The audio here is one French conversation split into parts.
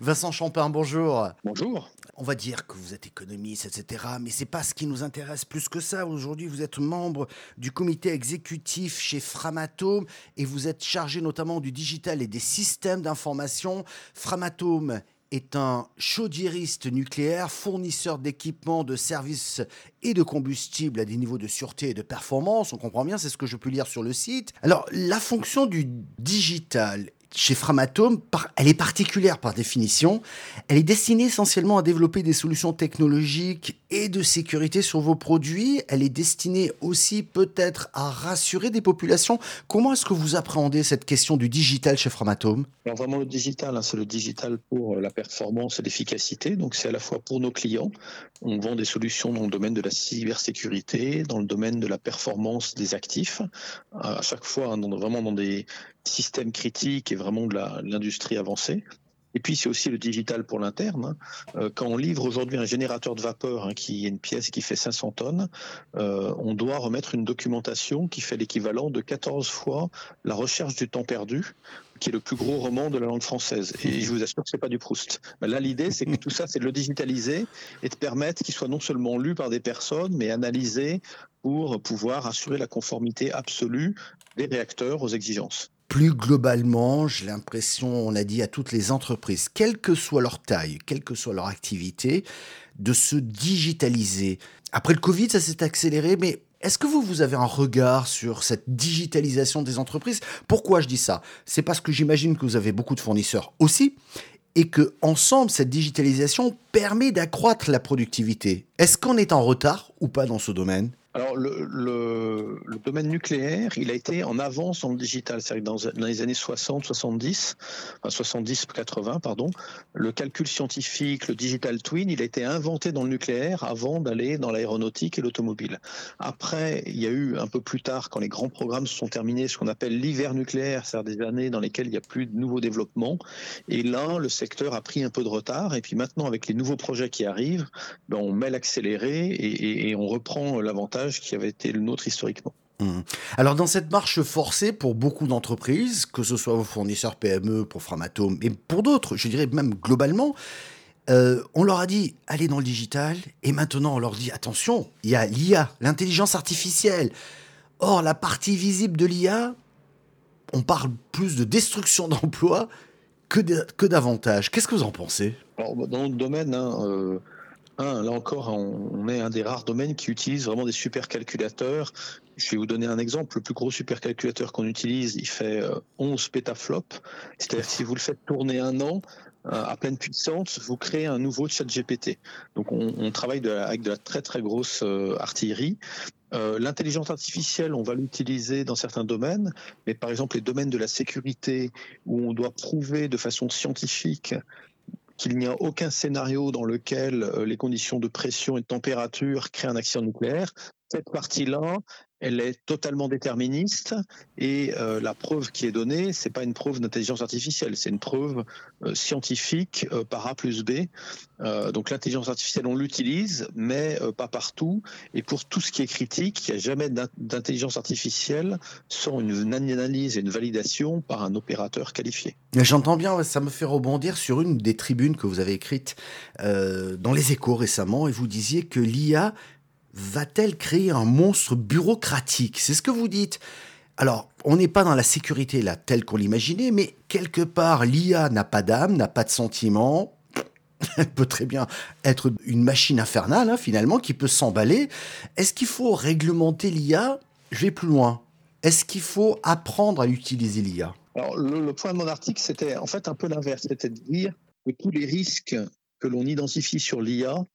Vincent Champin, bonjour. Bonjour. On va dire que vous êtes économiste, etc. Mais c'est pas ce qui nous intéresse plus que ça. Aujourd'hui, vous êtes membre du comité exécutif chez Framatome et vous êtes chargé notamment du digital et des systèmes d'information. Framatome est un chaudieriste nucléaire, fournisseur d'équipements, de services et de combustibles à des niveaux de sûreté et de performance. On comprend bien, c'est ce que je peux lire sur le site. Alors, la fonction du digital chez Framatome, elle est particulière par définition. Elle est destinée essentiellement à développer des solutions technologiques et de sécurité sur vos produits. Elle est destinée aussi peut-être à rassurer des populations. Comment est-ce que vous appréhendez cette question du digital chez Framatome? Vraiment le digital, hein, c'est le digital pour la performance et l'efficacité. Donc c'est à la fois pour nos clients. On vend des solutions dans le domaine de la cybersécurité, dans le domaine de la performance des actifs. À chaque fois, hein, vraiment dans des systèmes critiques et vraiment de l'industrie avancée. Et puis c'est aussi le digital pour l'interne. Hein. Euh, quand on livre aujourd'hui un générateur de vapeur hein, qui est une pièce qui fait 500 tonnes, euh, on doit remettre une documentation qui fait l'équivalent de 14 fois la recherche du temps perdu qui est le plus gros roman de la langue française. Et je vous assure que c'est pas du Proust. Là, l'idée, c'est que tout ça, c'est de le digitaliser et de permettre qu'il soit non seulement lu par des personnes, mais analysé pour pouvoir assurer la conformité absolue des réacteurs aux exigences plus globalement, j'ai l'impression, on a dit à toutes les entreprises, quelle que soit leur taille, quelle que soit leur activité, de se digitaliser. Après le Covid, ça s'est accéléré, mais est-ce que vous, vous avez un regard sur cette digitalisation des entreprises? Pourquoi je dis ça? C'est parce que j'imagine que vous avez beaucoup de fournisseurs aussi, et que ensemble, cette digitalisation permet d'accroître la productivité. Est-ce qu'on est en retard ou pas dans ce domaine? Alors, le, domaine nucléaire, il a été en avance dans le digital. C'est-à-dire que dans, les années 60, 70, enfin 70, 80, pardon, le calcul scientifique, le digital twin, il a été inventé dans le nucléaire avant d'aller dans l'aéronautique et l'automobile. Après, il y a eu un peu plus tard, quand les grands programmes se sont terminés, ce qu'on appelle l'hiver nucléaire, c'est-à-dire des années dans lesquelles il n'y a plus de nouveaux développements. Et là, le secteur a pris un peu de retard. Et puis maintenant, avec les nouveaux projets qui arrivent, ben, on met l'accéléré et on reprend l'avantage qui avait été le nôtre historiquement. Mmh. Alors dans cette marche forcée pour beaucoup d'entreprises, que ce soit vos fournisseurs PME, pour Framatome et pour d'autres, je dirais même globalement, euh, on leur a dit allez dans le digital et maintenant on leur dit attention, il y a l'IA, l'intelligence artificielle. Or la partie visible de l'IA, on parle plus de destruction d'emplois que, que d'avantages. Qu'est-ce que vous en pensez? Dans le domaine, hein, euh, là encore, on, est un des rares domaines qui utilise vraiment des supercalculateurs. Je vais vous donner un exemple. Le plus gros supercalculateur qu'on utilise, il fait 11 euh, pétaflops. C'est-à-dire si vous le faites tourner un an, euh, à pleine puissance, vous créez un nouveau chat GPT. Donc on, travaille avec de la très très grosse euh, artillerie. L'intelligence artificielle, on va l'utiliser dans certains domaines, mais par exemple les domaines de la sécurité, où on doit prouver de façon scientifique qu'il n'y a aucun scénario dans lequel euh, les conditions de pression et de température créent un accident nucléaire. Cette partie-là, elle est totalement déterministe et euh, la preuve qui est donnée, c'est pas une preuve d'intelligence artificielle, c'est une preuve euh, scientifique euh, par A plus B. donc l'intelligence artificielle, on l'utilise, mais pas partout. Et pour tout ce qui est critique, il n'y a jamais d'intelligence artificielle sans une analyse et une validation par un opérateur qualifié. J'entends bien, ça me fait rebondir sur une des tribunes que vous avez écrites dans les échos récemment, et vous disiez que l'IA va-t-elle créer un monstre bureaucratique? C'est ce que vous dites. Alors, on n'est pas dans la sécurité là, telle qu'on l'imaginait, mais quelque part, l'IA n'a pas d'âme, n'a pas de sentiment. Elle peut très bien être une machine infernale, hein, finalement, qui peut s'emballer. Est-ce qu'il faut réglementer l'IA Je vais plus loin. Est-ce qu'il faut apprendre à utiliser l'IA Alors, le, point de mon article, c'était en fait un peu l'inverse, c'était de dire que tous les risques que l'on identifie sur l'IA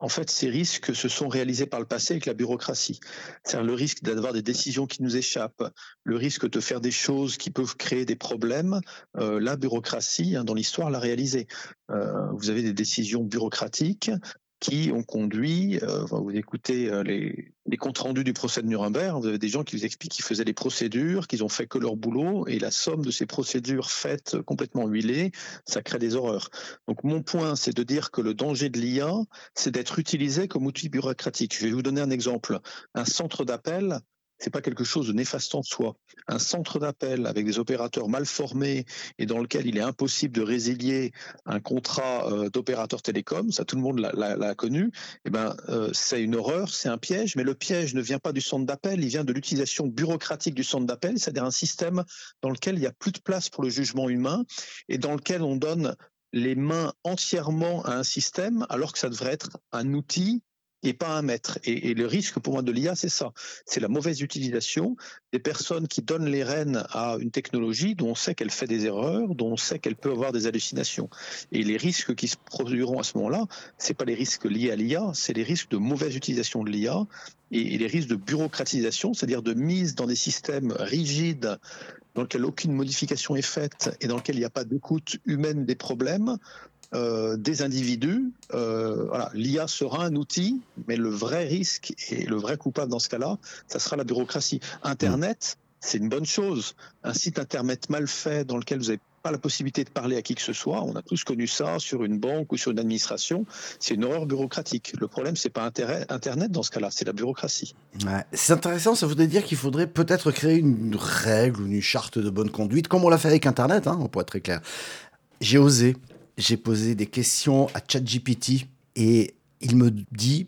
en fait, ces risques se sont réalisés par le passé avec la bureaucratie. C'est le risque d'avoir des décisions qui nous échappent, le risque de faire des choses qui peuvent créer des problèmes. Euh, la bureaucratie, hein, dans l'histoire, l'a réalisé. Euh, vous avez des décisions bureaucratiques qui ont conduit, euh, vous écoutez euh, les, comptes rendus du procès de Nuremberg, vous avez des gens qui vous expliquent qu'ils faisaient les procédures, qu'ils ont fait que leur boulot, et la somme de ces procédures faites complètement huilées, ça crée des horreurs. Donc mon point, c'est de dire que le danger de l'IA, c'est d'être utilisé comme outil bureaucratique. Je vais vous donner un exemple. Un centre d'appel, c'est pas quelque chose de néfaste en soi. Un centre d'appel avec des opérateurs mal formés et dans lequel il est impossible de résilier un contrat euh, d'opérateur télécom, ça tout le monde l'a connu, eh ben, euh, c'est une horreur, c'est un piège, mais le piège ne vient pas du centre d'appel, il vient de l'utilisation bureaucratique du centre d'appel, c'est-à-dire un système dans lequel il n'y a plus de place pour le jugement humain et dans lequel on donne les mains entièrement à un système alors que ça devrait être un outil et pas un maître. Et, le risque pour moi de l'IA, c'est ça. C'est la mauvaise utilisation des personnes qui donnent les rênes à une technologie dont on sait qu'elle fait des erreurs, dont on sait qu'elle peut avoir des hallucinations. Et les risques qui se produiront à ce moment-là, c'est pas les risques liés à l'IA, c'est les risques de mauvaise utilisation de l'IA et, les risques de bureaucratisation, c'est-à-dire de mise dans des systèmes rigides dans lesquels aucune modification est faite et dans lesquels il n'y a pas d'écoute humaine des problèmes, euh, des individus. Euh, l'IA sera un outil, mais le vrai risque et le vrai coupable dans ce cas-là, ça sera la bureaucratie. Internet, c'est une bonne chose. Un site internet mal fait dans lequel vous n'avez pas la possibilité de parler à qui que ce soit. On a tous connu ça sur une banque ou sur une administration. C'est une horreur bureaucratique. Le problème, c'est pas Internet dans ce cas-là, c'est la bureaucratie. c'est intéressant. Ça voudrait dire qu'il faudrait peut-être créer une règle ou une charte de bonne conduite, comme on l'a fait avec Internet, hein, pour être très clair. J'ai osé j'ai posé des questions à ChatGPT et il me dit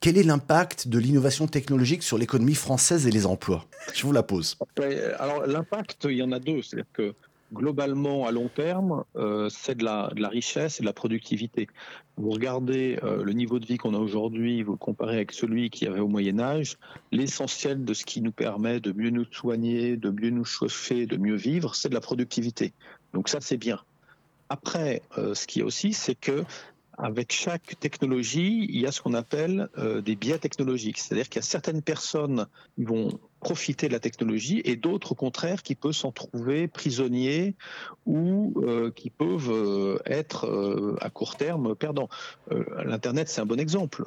quel est l'impact de l'innovation technologique sur l'économie française et les emplois? Je vous la pose. Alors l'impact, il y en a deux. C'est-à-dire que globalement, à long terme, euh, c'est de la, richesse et de la productivité. Vous regardez euh, le niveau de vie qu'on a aujourd'hui, vous le comparez avec celui qu'il y avait au Moyen Âge, l'essentiel de ce qui nous permet de mieux nous soigner, de mieux nous chauffer, de mieux vivre, c'est de la productivité. Donc ça, c'est bien. Après, euh, ce qu'il y a aussi, c'est que avec chaque technologie, il y a ce qu'on appelle euh, des biais technologiques. C'est-à-dire qu'il y a certaines personnes qui vont profiter de la technologie et d'autres, au contraire, qui peuvent s'en trouver prisonniers ou euh, qui peuvent être à court terme perdants. L'Internet, c'est un bon exemple.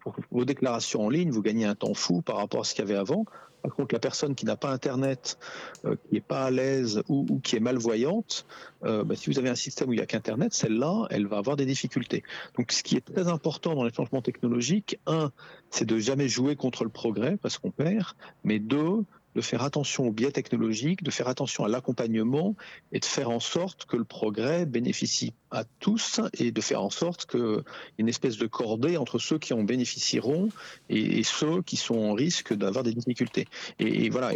pour vos déclarations en ligne, vous gagnez un temps fou par rapport à ce qu'il y avait avant. Par contre, la personne qui n'a pas Internet, euh, qui n'est pas à l'aise ou, qui est malvoyante, euh, bah, si vous avez un système où il n'y a qu'Internet, celle-là, elle va avoir des difficultés. Donc, ce qui est très important dans les changements technologiques, un, c'est de jamais jouer contre le progrès parce qu'on perd, mais deux, de faire attention aux biais technologiques, de faire attention à l'accompagnement et de faire en sorte que le progrès bénéficie à tous et de faire en sorte qu'il y ait une espèce de cordée entre ceux qui en bénéficieront et, ceux qui sont en risque d'avoir des difficultés. Et, voilà,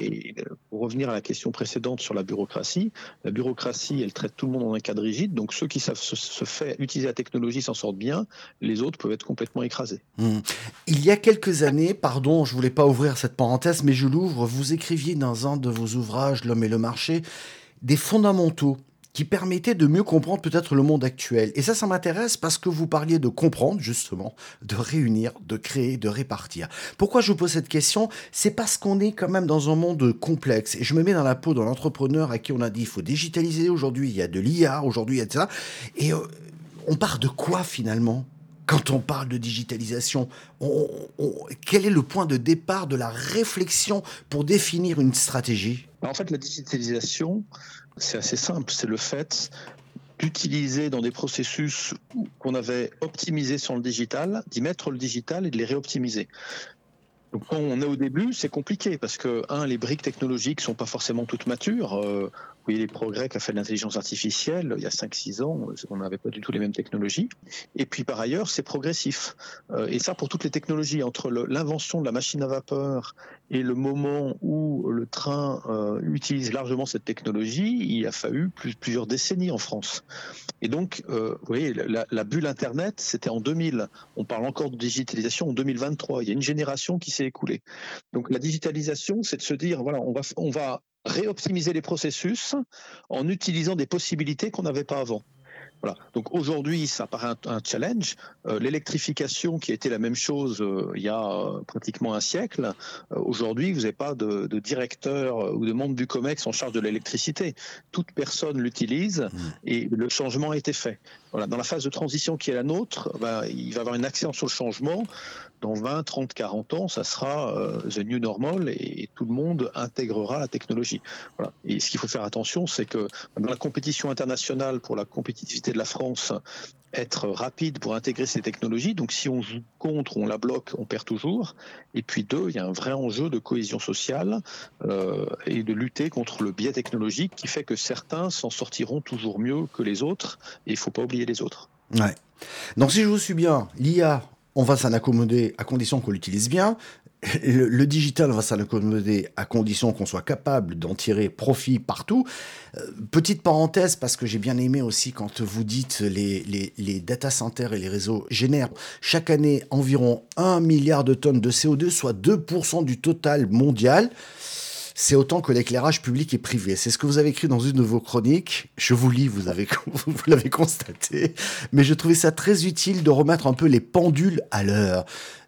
pour revenir à la question précédente sur la bureaucratie, la bureaucratie, elle traite tout le monde dans un cadre rigide, donc ceux qui savent se, faire utiliser la technologie s'en sortent bien, les autres peuvent être complètement écrasés. Mmh. Il y a quelques années, pardon, je voulais pas ouvrir cette parenthèse, mais je l'ouvre, vous écrivez dans un de vos ouvrages, L'homme et le marché, des fondamentaux qui permettaient de mieux comprendre peut-être le monde actuel. Et ça, ça m'intéresse parce que vous parliez de comprendre, justement, de réunir, de créer, de répartir. Pourquoi je vous pose cette question? C'est parce qu'on est quand même dans un monde complexe. Et je me mets dans la peau de l'entrepreneur à qui on a dit il faut digitaliser aujourd'hui, il y a de l'IA, aujourd'hui il y a de ça. Et euh, on part de quoi finalement? Quand on parle de digitalisation, quel est le point de départ de la réflexion pour définir une stratégie? En fait, la digitalisation, c'est assez simple. C'est le fait d'utiliser dans des processus qu'on avait optimisés sur le digital, d'y mettre le digital et de les réoptimiser. Quand on est au début, c'est compliqué parce que, un, les briques technologiques sont pas forcément toutes matures. Euh, voyez les progrès qu'a fait l'intelligence artificielle il y a 5-6 ans, on n'avait pas du tout les mêmes technologies. Et puis par ailleurs, c'est progressif. Euh, et ça pour toutes les technologies, entre l'invention de la machine à vapeur et le moment où le train euh, utilise largement cette technologie, il a fallu plusieurs décennies en France. Et donc, vous voyez, la, la bulle Internet, c'était en 2000. On parle encore de digitalisation en 2023. Il y a une génération qui s'est écoulé. Donc la digitalisation, c'est de se dire, voilà, on va, on va réoptimiser les processus en utilisant des possibilités qu'on n'avait pas avant. Voilà. Donc aujourd'hui, ça paraît un, challenge. Euh, l'électrification, qui a été la même chose euh, il y a euh, pratiquement un siècle, aujourd'hui, vous n'avez pas de, directeur ou de membre du COMEX en charge de l'électricité. Toute personne l'utilise mmh. et le changement a été fait. Voilà. Dans la phase de transition qui est la nôtre, ben, il va y avoir une accent sur le changement dans 20, 30, 40 ans, ça sera euh, the new normal et, tout le monde intégrera la technologie. Voilà. Et ce qu'il faut faire attention, c'est que dans la compétition internationale pour la compétitivité de la France, être rapide pour intégrer ces technologies. Donc si on joue contre, on la bloque, on perd toujours. Et puis deux, il y a un vrai enjeu de cohésion sociale euh, et de lutter contre le biais technologique qui fait que certains s'en sortiront toujours mieux que les autres. Et il ne faut pas oublier les autres. Ouais. Donc si je vous suis bien, l'IA, on va s'en accommoder à condition qu'on l'utilise bien le, digital va s'accommoder à condition qu'on soit capable d'en tirer profit partout. Euh, petite parenthèse, parce que j'ai bien aimé aussi quand vous dites les, les, data centers et les réseaux génèrent chaque année environ 1 milliard de tonnes de CO2, soit 2% du total mondial. C'est autant que l'éclairage public et privé. C'est ce que vous avez écrit dans une de vos chroniques. Je vous lis, vous vous l'avez constaté. Mais je trouvais ça très utile de remettre un peu les pendules à l'heure.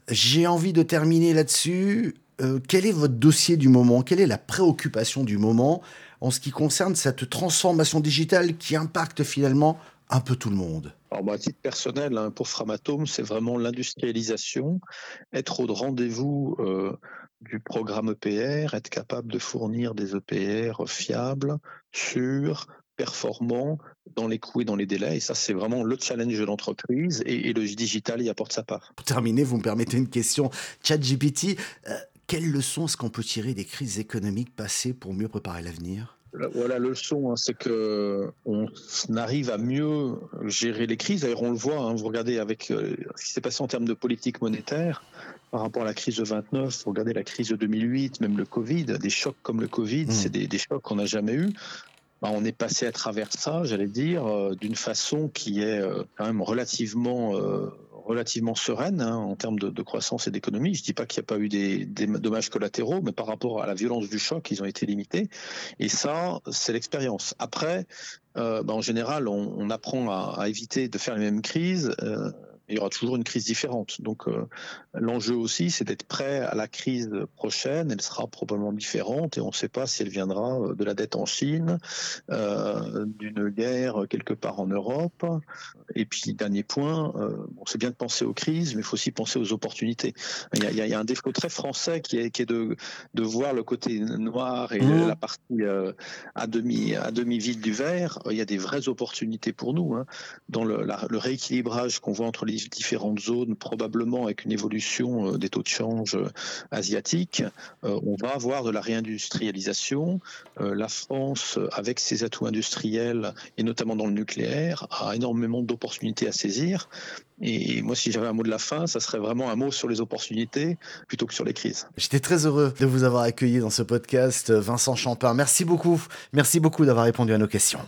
J'ai envie de terminer là-dessus. Euh, quel est votre dossier du moment? Quelle est la préoccupation du moment en ce qui concerne cette transformation digitale qui impacte finalement un peu tout le monde? Alors, à titre personnel, hein, pour Framatome, c'est vraiment l'industrialisation, être au rendez-vous euh, du programme EPR, être capable de fournir des EPR fiables, sûrs, performants dans les coûts et dans les délais. Et ça, c'est vraiment le challenge de l'entreprise et, le digital y apporte sa part. Pour terminer, vous me permettez une question. ChatGPT, euh, quelles leçons est-ce qu'on peut tirer des crises économiques passées pour mieux préparer l'avenir? Voilà, la leçon, hein, c'est que on arrive à mieux gérer les crises. D'ailleurs, on le voit. Hein, vous regardez avec euh, ce qui s'est passé en termes de politique monétaire par rapport à la crise de 29. Vous regardez la crise de 2008, même le Covid. Des chocs comme le Covid, mmh. c'est des, des, chocs qu'on n'a jamais eu. Bah, on est passé à travers ça, j'allais dire, euh, d'une façon qui est euh, quand même relativement euh, relativement sereine hein, en termes de, croissance et d'économie. Je dis pas qu'il n'y a pas eu des, dommages collatéraux, mais par rapport à la violence du choc, ils ont été limités. Et ça, c'est l'expérience. Après, bah, en général, on, apprend à, éviter de faire les mêmes crises il y aura toujours une crise différente. Donc euh, l'enjeu aussi, c'est d'être prêt à la crise prochaine. Elle sera probablement différente et on ne sait pas si elle viendra euh, de la dette en Chine, euh, d'une guerre quelque part en Europe. Et puis dernier point, c'est bien de penser aux crises, mais il faut aussi penser aux opportunités. Il y a, un défaut très français qui est, qui est de, de, voir le côté noir et mmh. la partie à demi à demi vide du verre. Il y a des vraies opportunités pour nous hein. dans le, le rééquilibrage qu'on voit entre les différentes zones, probablement avec une évolution euh, des taux de change euh, asiatiques, euh, on va avoir de la réindustrialisation. La France, avec ses atouts industriels, et notamment dans le nucléaire, a énormément d'opportunités à saisir. Et moi, si j'avais un mot de la fin, ça serait vraiment un mot sur les opportunités plutôt que sur les crises. J'étais très heureux de vous avoir accueilli dans ce podcast, Vincent Champin. Merci beaucoup. Merci beaucoup d'avoir répondu à nos questions.